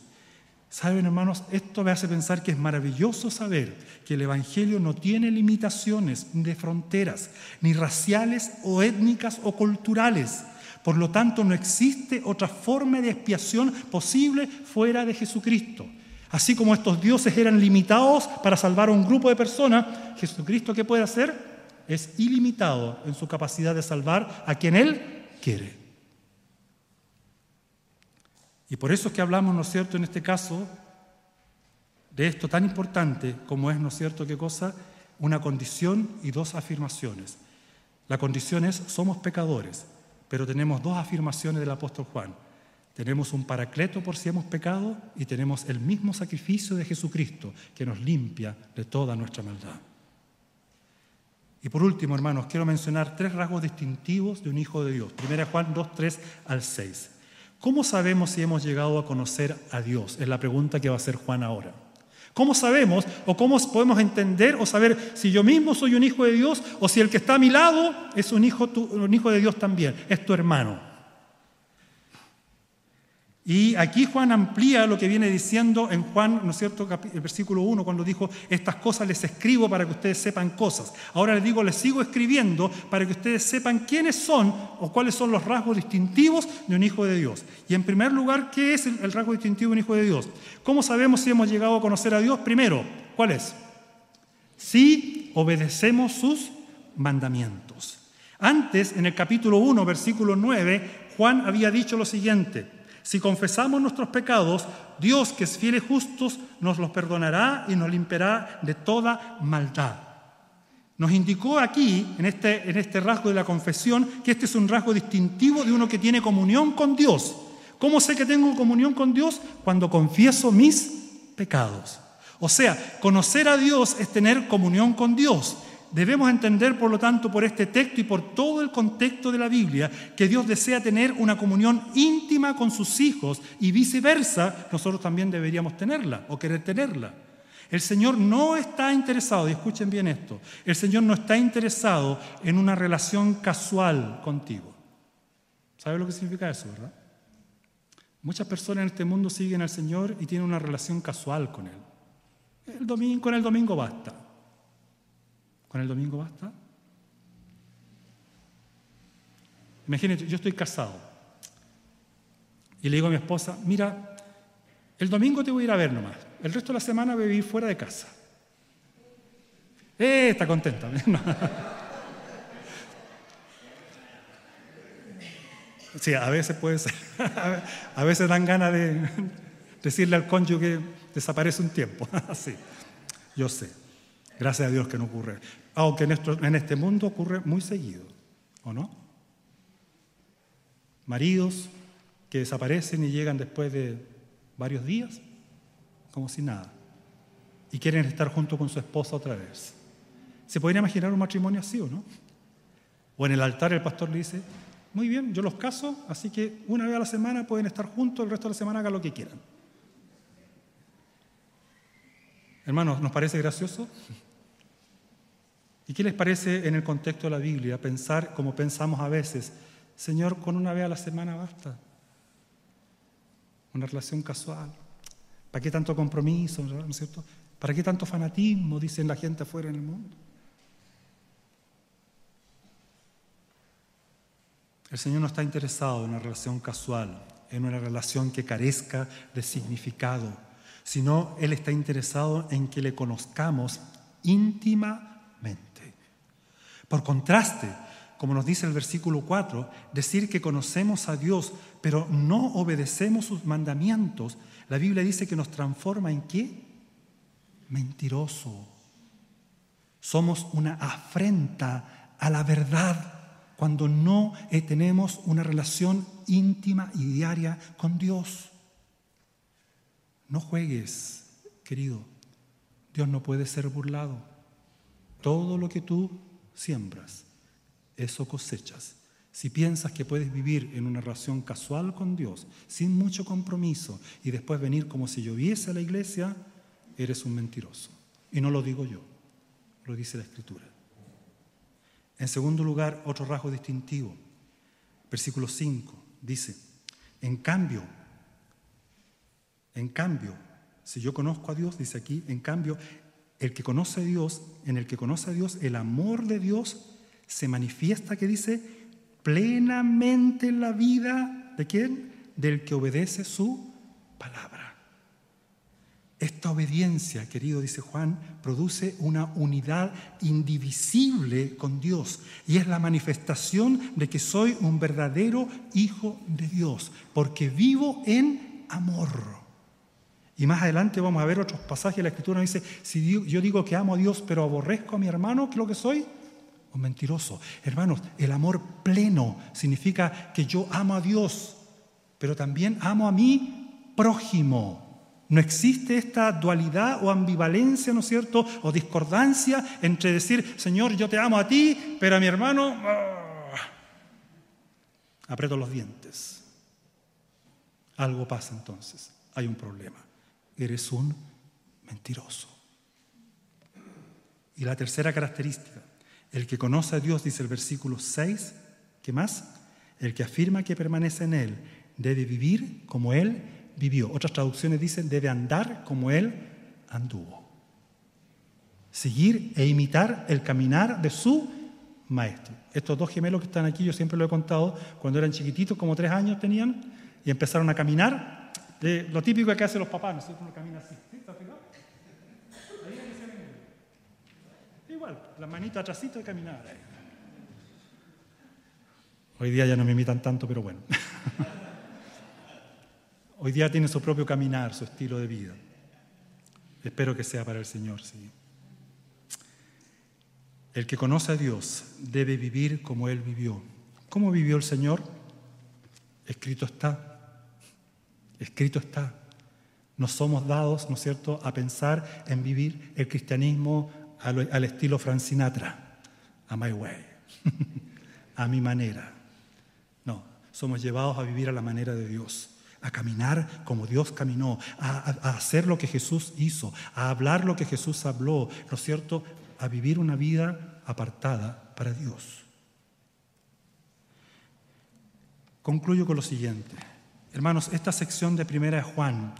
Saben, hermanos, esto me hace pensar que es maravilloso saber que el Evangelio no tiene limitaciones de fronteras, ni raciales o étnicas o culturales. Por lo tanto, no existe otra forma de expiación posible fuera de Jesucristo. Así como estos dioses eran limitados para salvar a un grupo de personas, Jesucristo, ¿qué puede hacer? Es ilimitado en su capacidad de salvar a quien Él quiere. Y por eso es que hablamos, ¿no es cierto?, en este caso, de esto tan importante como es, ¿no es cierto?, qué cosa, una condición y dos afirmaciones. La condición es, somos pecadores, pero tenemos dos afirmaciones del apóstol Juan. Tenemos un paracleto por si hemos pecado y tenemos el mismo sacrificio de Jesucristo que nos limpia de toda nuestra maldad. Y por último, hermanos, quiero mencionar tres rasgos distintivos de un hijo de Dios. Primera Juan 2, 3 al 6. ¿Cómo sabemos si hemos llegado a conocer a Dios? Es la pregunta que va a hacer Juan ahora. ¿Cómo sabemos o cómo podemos entender o saber si yo mismo soy un hijo de Dios o si el que está a mi lado es un hijo, un hijo de Dios también, es tu hermano? Y aquí Juan amplía lo que viene diciendo en Juan, ¿no es cierto?, el versículo 1, cuando dijo, estas cosas les escribo para que ustedes sepan cosas. Ahora les digo, les sigo escribiendo para que ustedes sepan quiénes son o cuáles son los rasgos distintivos de un hijo de Dios. Y en primer lugar, ¿qué es el, rasgo distintivo de un hijo de Dios? ¿Cómo sabemos si hemos llegado a conocer a Dios? Primero, ¿cuál es? Si obedecemos sus mandamientos. Antes, en el capítulo 1, versículo 9, Juan había dicho lo siguiente. Si confesamos nuestros pecados, Dios, que es fiel y justo, nos los perdonará y nos limpiará de toda maldad. Nos indicó aquí, en este, en este rasgo de la confesión, que este es un rasgo distintivo de uno que tiene comunión con Dios. ¿Cómo sé que tengo comunión con Dios? Cuando confieso mis pecados. O sea, conocer a Dios es tener comunión con Dios. Debemos entender, por lo tanto, por este texto y por todo el contexto de la Biblia, que Dios desea tener una comunión íntima con sus hijos y viceversa, nosotros también deberíamos tenerla o querer tenerla. El Señor no está interesado, y escuchen bien esto, el Señor no está interesado en una relación casual contigo. ¿Sabe lo que significa eso, verdad? Muchas personas en este mundo siguen al Señor y tienen una relación casual con Él. El domingo, con el domingo basta. ¿Con el domingo basta? Imagínate, yo estoy casado y le digo a mi esposa, mira, el domingo te voy a ir a ver nomás, el resto de la semana voy a vivir fuera de casa. Eh, está contenta. Sí, a veces puede ser. A veces dan ganas de decirle al cónyuge desaparece un tiempo. Sí, yo sé. Gracias a Dios que no ocurre aunque en este mundo ocurre muy seguido, ¿o no? Maridos que desaparecen y llegan después de varios días, como si nada, y quieren estar junto con su esposa otra vez. ¿Se pueden imaginar un matrimonio así o no? O en el altar el pastor le dice, muy bien, yo los caso, así que una vez a la semana pueden estar juntos, el resto de la semana hagan lo que quieran. Hermanos, ¿nos parece gracioso? ¿Y qué les parece en el contexto de la Biblia pensar como pensamos a veces? Señor, con una vez a la semana basta. Una relación casual. ¿Para qué tanto compromiso? ¿Para qué tanto fanatismo? Dicen la gente afuera en el mundo. El Señor no está interesado en una relación casual, en una relación que carezca de significado, sino Él está interesado en que le conozcamos íntimamente por contraste, como nos dice el versículo 4, decir que conocemos a Dios, pero no obedecemos sus mandamientos, la Biblia dice que nos transforma en qué? Mentiroso. Somos una afrenta a la verdad cuando no eh, tenemos una relación íntima y diaria con Dios. No juegues, querido. Dios no puede ser burlado. Todo lo que tú siembras, eso cosechas. Si piensas que puedes vivir en una relación casual con Dios, sin mucho compromiso, y después venir como si lloviese a la iglesia, eres un mentiroso. Y no lo digo yo, lo dice la Escritura. En segundo lugar, otro rasgo distintivo. Versículo 5 dice, en cambio, en cambio, si yo conozco a Dios, dice aquí, en cambio, el que conoce a Dios, en el que conoce a Dios, el amor de Dios se manifiesta, que dice, plenamente en la vida de quién? Del que obedece su palabra. Esta obediencia, querido, dice Juan, produce una unidad indivisible con Dios y es la manifestación de que soy un verdadero hijo de Dios, porque vivo en amor. Y más adelante vamos a ver otros pasajes, la escritura dice, si yo digo que amo a Dios pero aborrezco a mi hermano, ¿qué es lo que soy? Un mentiroso. Hermanos, el amor pleno significa que yo amo a Dios, pero también amo a mi prójimo. No existe esta dualidad o ambivalencia, ¿no es cierto? O discordancia entre decir, Señor, yo te amo a ti, pero a mi hermano, ¡ah! aprieto los dientes. Algo pasa entonces, hay un problema. Eres un mentiroso. Y la tercera característica, el que conoce a Dios, dice el versículo 6, ¿qué más? El que afirma que permanece en Él debe vivir como Él vivió. Otras traducciones dicen, debe andar como Él anduvo. Seguir e imitar el caminar de su maestro. Estos dos gemelos que están aquí, yo siempre lo he contado, cuando eran chiquititos, como tres años tenían, y empezaron a caminar, de lo típico que hacen los papás, ¿no es? Uno camina así. ¿Sí? Igual, las manitas atrásito y caminar. Hoy día ya no me imitan tanto, pero bueno. Hoy día tiene su propio caminar, su estilo de vida. Espero que sea para el Señor, sí. El que conoce a Dios debe vivir como Él vivió. ¿Cómo vivió el Señor? Escrito está. Escrito está. Nos somos dados, ¿no es cierto?, a pensar en vivir el cristianismo al, estilo Frank Sinatra, a my way, a mi manera. No, somos llevados a vivir a la manera de Dios a caminar como Dios caminó, a, hacer lo que Jesús hizo, a hablar lo que Jesús habló, ¿no es cierto? A vivir una vida apartada para Dios. Concluyo con lo siguiente. Hermanos, esta sección de Primera de Juan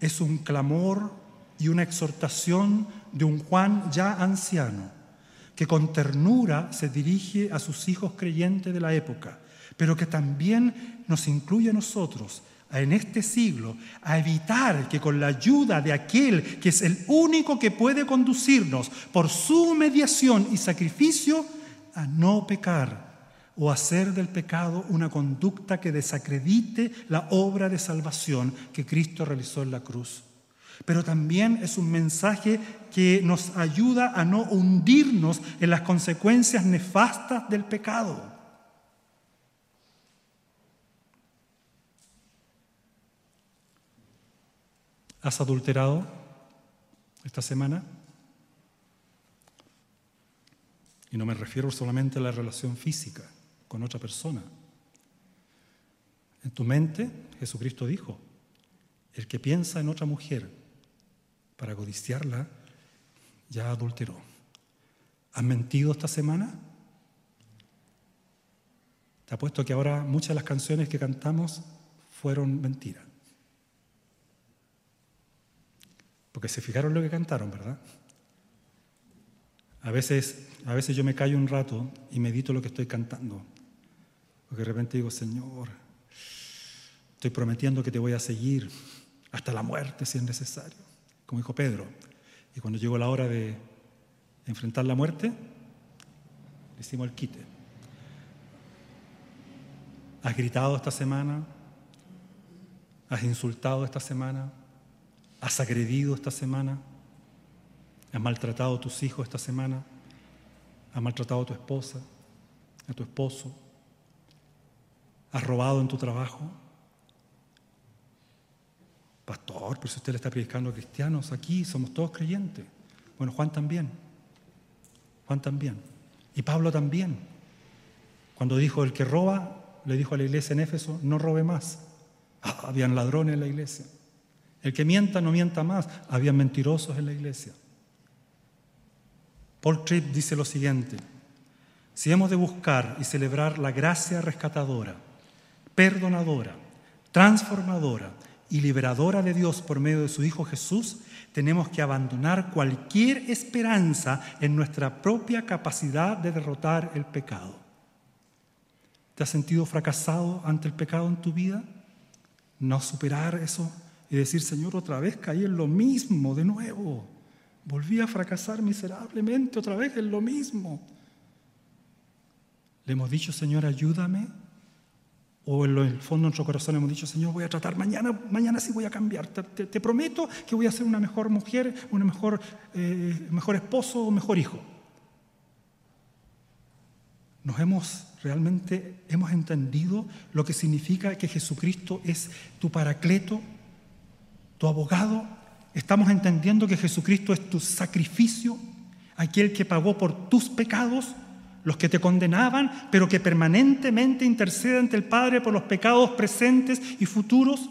es un clamor y una exhortación de un Juan ya anciano, que con ternura se dirige a sus hijos creyentes de la época, pero que también nos incluye a nosotros en este siglo a evitar que con la ayuda de aquel que es el único que puede conducirnos por su mediación y sacrificio a no pecar o hacer del pecado una conducta que desacredite la obra de salvación que Cristo realizó en la cruz. Pero también es un mensaje que nos ayuda a no hundirnos en las consecuencias nefastas del pecado. ¿Has adulterado esta semana? Y no me refiero solamente a la relación física con otra persona. En tu mente, Jesucristo dijo, el que piensa en otra mujer para codiciarla, ya adulteró. ¿Has mentido esta semana? Te apuesto que ahora muchas de las canciones que cantamos fueron mentiras. Porque se fijaron lo que cantaron, ¿verdad? A veces, a veces yo me callo un rato y medito lo que estoy cantando. Porque de repente digo, Señor, estoy prometiendo que te voy a seguir hasta la muerte si es necesario, como dijo Pedro. Y cuando llegó la hora de enfrentar la muerte, le hicimos el quite. ¿Has gritado esta semana? ¿Has insultado esta semana? ¿Has agredido esta semana? ¿Has maltratado a tus hijos esta semana? ¿Has maltratado a tu esposa, a tu esposo? ¿Has robado en tu trabajo? Pastor, pero si usted le está predicando a cristianos aquí, somos todos creyentes. Bueno, Juan también. Juan también. Y Pablo también. Cuando dijo, el que roba, le dijo a la iglesia en Éfeso, no robe más. Ah, habían ladrones en la iglesia. El que mienta no mienta más. Había mentirosos en la iglesia. Paul Tripp dice lo siguiente, si hemos de buscar y celebrar la gracia rescatadora, perdonadora, transformadora y liberadora de Dios por medio de su Hijo Jesús, tenemos que abandonar cualquier esperanza en nuestra propia capacidad de derrotar el pecado. ¿Te has sentido fracasado ante el pecado en tu vida? No superar eso y decir, Señor, otra vez caí en lo mismo de nuevo. Volví a fracasar miserablemente otra vez en lo mismo. Le hemos dicho, Señor, ayúdame. O en el fondo de nuestro corazón hemos dicho, Señor, voy a tratar mañana, mañana sí voy a cambiar. Te, prometo que voy a ser una mejor mujer, una mejor, eh, mejor esposo o mejor hijo. Nos hemos realmente hemos entendido lo que significa que Jesucristo es tu paracleto, tu abogado. Estamos entendiendo que Jesucristo es tu sacrificio, aquel que pagó por tus pecados, los que te condenaban, pero que permanentemente intercede ante el Padre por los pecados presentes y futuros,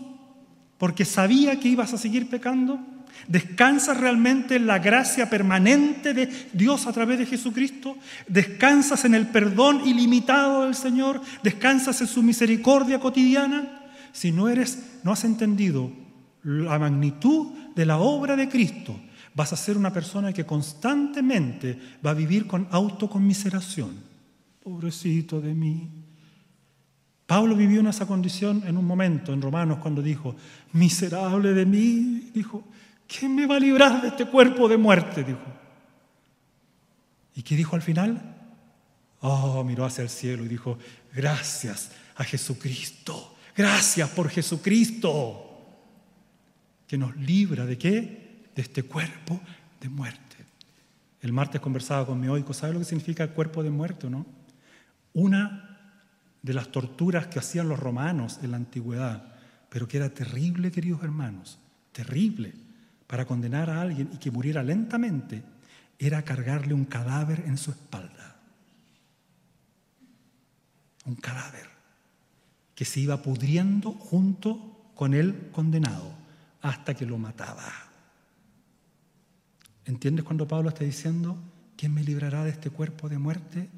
porque sabía que ibas a seguir pecando. ¿Descansas realmente en la gracia permanente de Dios a través de Jesucristo? ¿Descansas en el perdón ilimitado del Señor? ¿Descansas en su misericordia cotidiana? Si no eres, no has entendido la magnitud de la obra de Cristo, vas a ser una persona que constantemente va a vivir con autoconmiseración. Pobrecito de mí. Pablo vivió en esa condición en un momento en Romanos cuando dijo, miserable de mí, dijo, ¿quién me va a librar de este cuerpo de muerte? Dijo. ¿Y qué dijo al final? Oh, miró hacia el cielo y dijo, gracias a Jesucristo, gracias por Jesucristo, que nos libra de qué? De este cuerpo de muerte. El martes conversaba con mi oico, ¿sabe lo que significa cuerpo de muerte, no? Una de las torturas que hacían los romanos en la antigüedad, pero que era terrible, queridos hermanos, terrible para condenar a alguien y que muriera lentamente era cargarle un cadáver en su espalda. Un cadáver que se iba pudriendo junto con el condenado hasta que lo mataba. ¿Entiendes cuando Pablo está diciendo, ¿quién me librará de este cuerpo de muerte?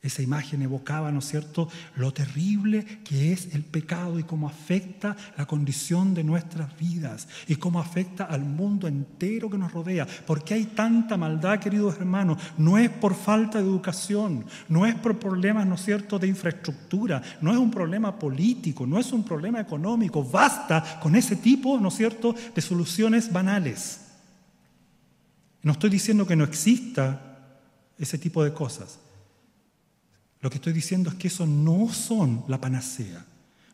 Esa imagen evocaba, ¿no es cierto?, lo terrible que es el pecado y cómo afecta la condición de nuestras vidas y cómo afecta al mundo entero que nos rodea. ¿Por qué hay tanta maldad, queridos hermanos? No es por falta de educación, no es por problemas, ¿no es cierto?, de infraestructura, no es un problema político, no es un problema económico. Basta con ese tipo, ¿no es cierto?, de soluciones banales. No estoy diciendo que no exista ese tipo de cosas. Lo que estoy diciendo es que eso no son la panacea,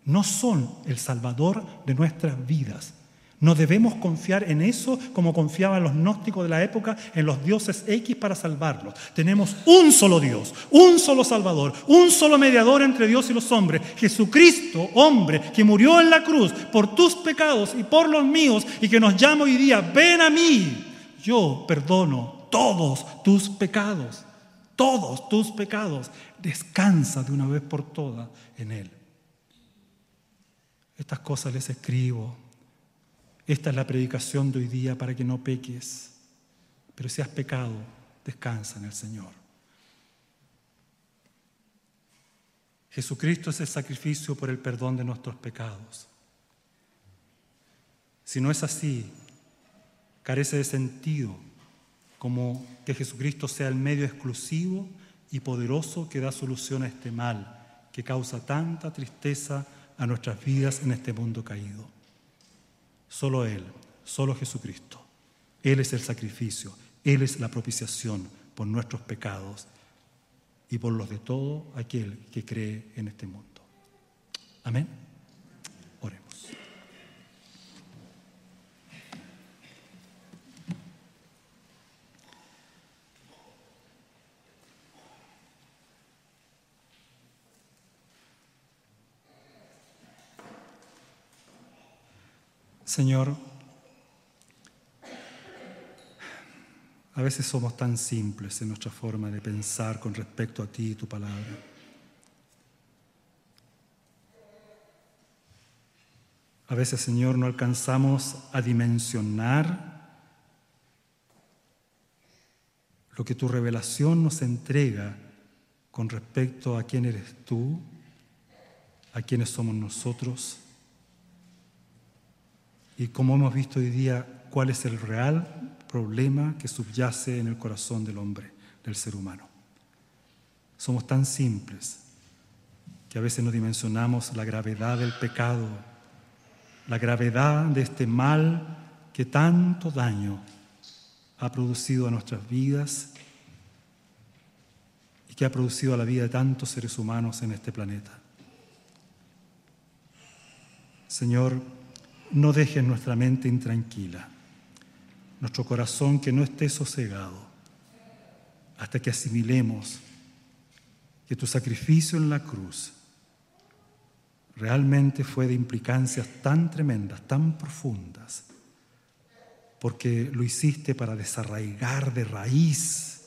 no son el salvador de nuestras vidas. No debemos confiar en eso como confiaban los gnósticos de la época en los dioses X para salvarlos. Tenemos un solo Dios, un solo Salvador, un solo mediador entre Dios y los hombres, Jesucristo, hombre, que murió en la cruz por tus pecados y por los míos y que nos llama hoy día, ven a mí, yo perdono todos tus pecados todos tus pecados. Descansa de una vez por todas en Él. Estas cosas les escribo. Esta es la predicación de hoy día para que no peques. Pero si has pecado, descansa en el Señor. Jesucristo es el sacrificio por el perdón de nuestros pecados. Si no es así, carece de sentido como que Jesucristo sea el medio exclusivo y poderoso que da solución a este mal que causa tanta tristeza a nuestras vidas en este mundo caído. Solo Él, solo Jesucristo. Él es el sacrificio, Él es la propiciación por nuestros pecados y por los de todo aquel que cree en este mundo. Amén. Señor, a veces somos tan simples en nuestra forma de pensar con respecto a ti y tu palabra. A veces, Señor, no alcanzamos a dimensionar lo que tu revelación nos entrega con respecto a quién eres tú, a quiénes somos nosotros y como hemos visto hoy día, cuál es el real problema que subyace en el corazón del hombre, del ser humano. Somos tan simples que a veces no dimensionamos la gravedad del pecado, la gravedad de este mal que tanto daño ha producido a nuestras vidas y que ha producido a la vida de tantos seres humanos en este planeta. Señor, no dejes nuestra mente intranquila, nuestro corazón que no esté sosegado, hasta que asimilemos que tu sacrificio en la cruz realmente fue de implicancias tan tremendas, tan profundas, porque lo hiciste para desarraigar de raíz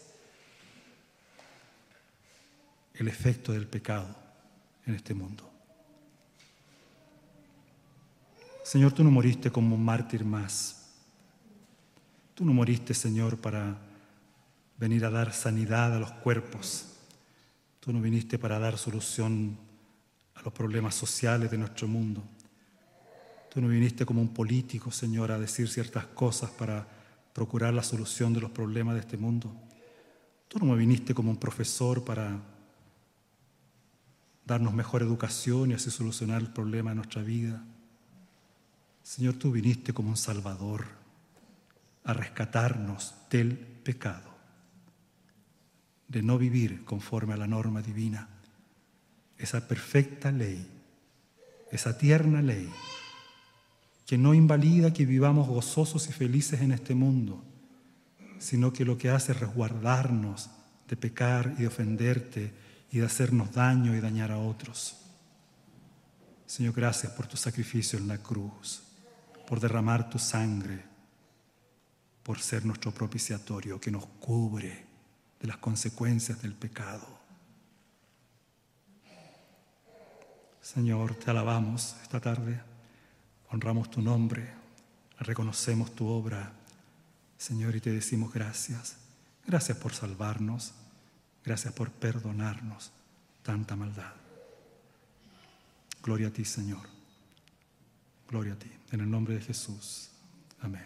el efecto del pecado en este mundo. Señor, tú no moriste como un mártir más. Tú no moriste, Señor, para venir a dar sanidad a los cuerpos. Tú no viniste para dar solución a los problemas sociales de nuestro mundo. Tú no viniste como un político, Señor, a decir ciertas cosas para procurar la solución de los problemas de este mundo. Tú no me viniste como un profesor para darnos mejor educación y así solucionar el problema de nuestra vida. Señor, tú viniste como un Salvador a rescatarnos del pecado, de no vivir conforme a la norma divina, esa perfecta ley, esa tierna ley, que no invalida que vivamos gozosos y felices en este mundo, sino que lo que hace es resguardarnos de pecar y de ofenderte y de hacernos daño y dañar a otros. Señor, gracias por tu sacrificio en la cruz por derramar tu sangre, por ser nuestro propiciatorio que nos cubre de las consecuencias del pecado. Señor, te alabamos esta tarde, honramos tu nombre, reconocemos tu obra, Señor, y te decimos gracias. Gracias por salvarnos, gracias por perdonarnos tanta maldad. Gloria a ti, Señor. Gloria a ti. En el nombre de Jesús. Amén.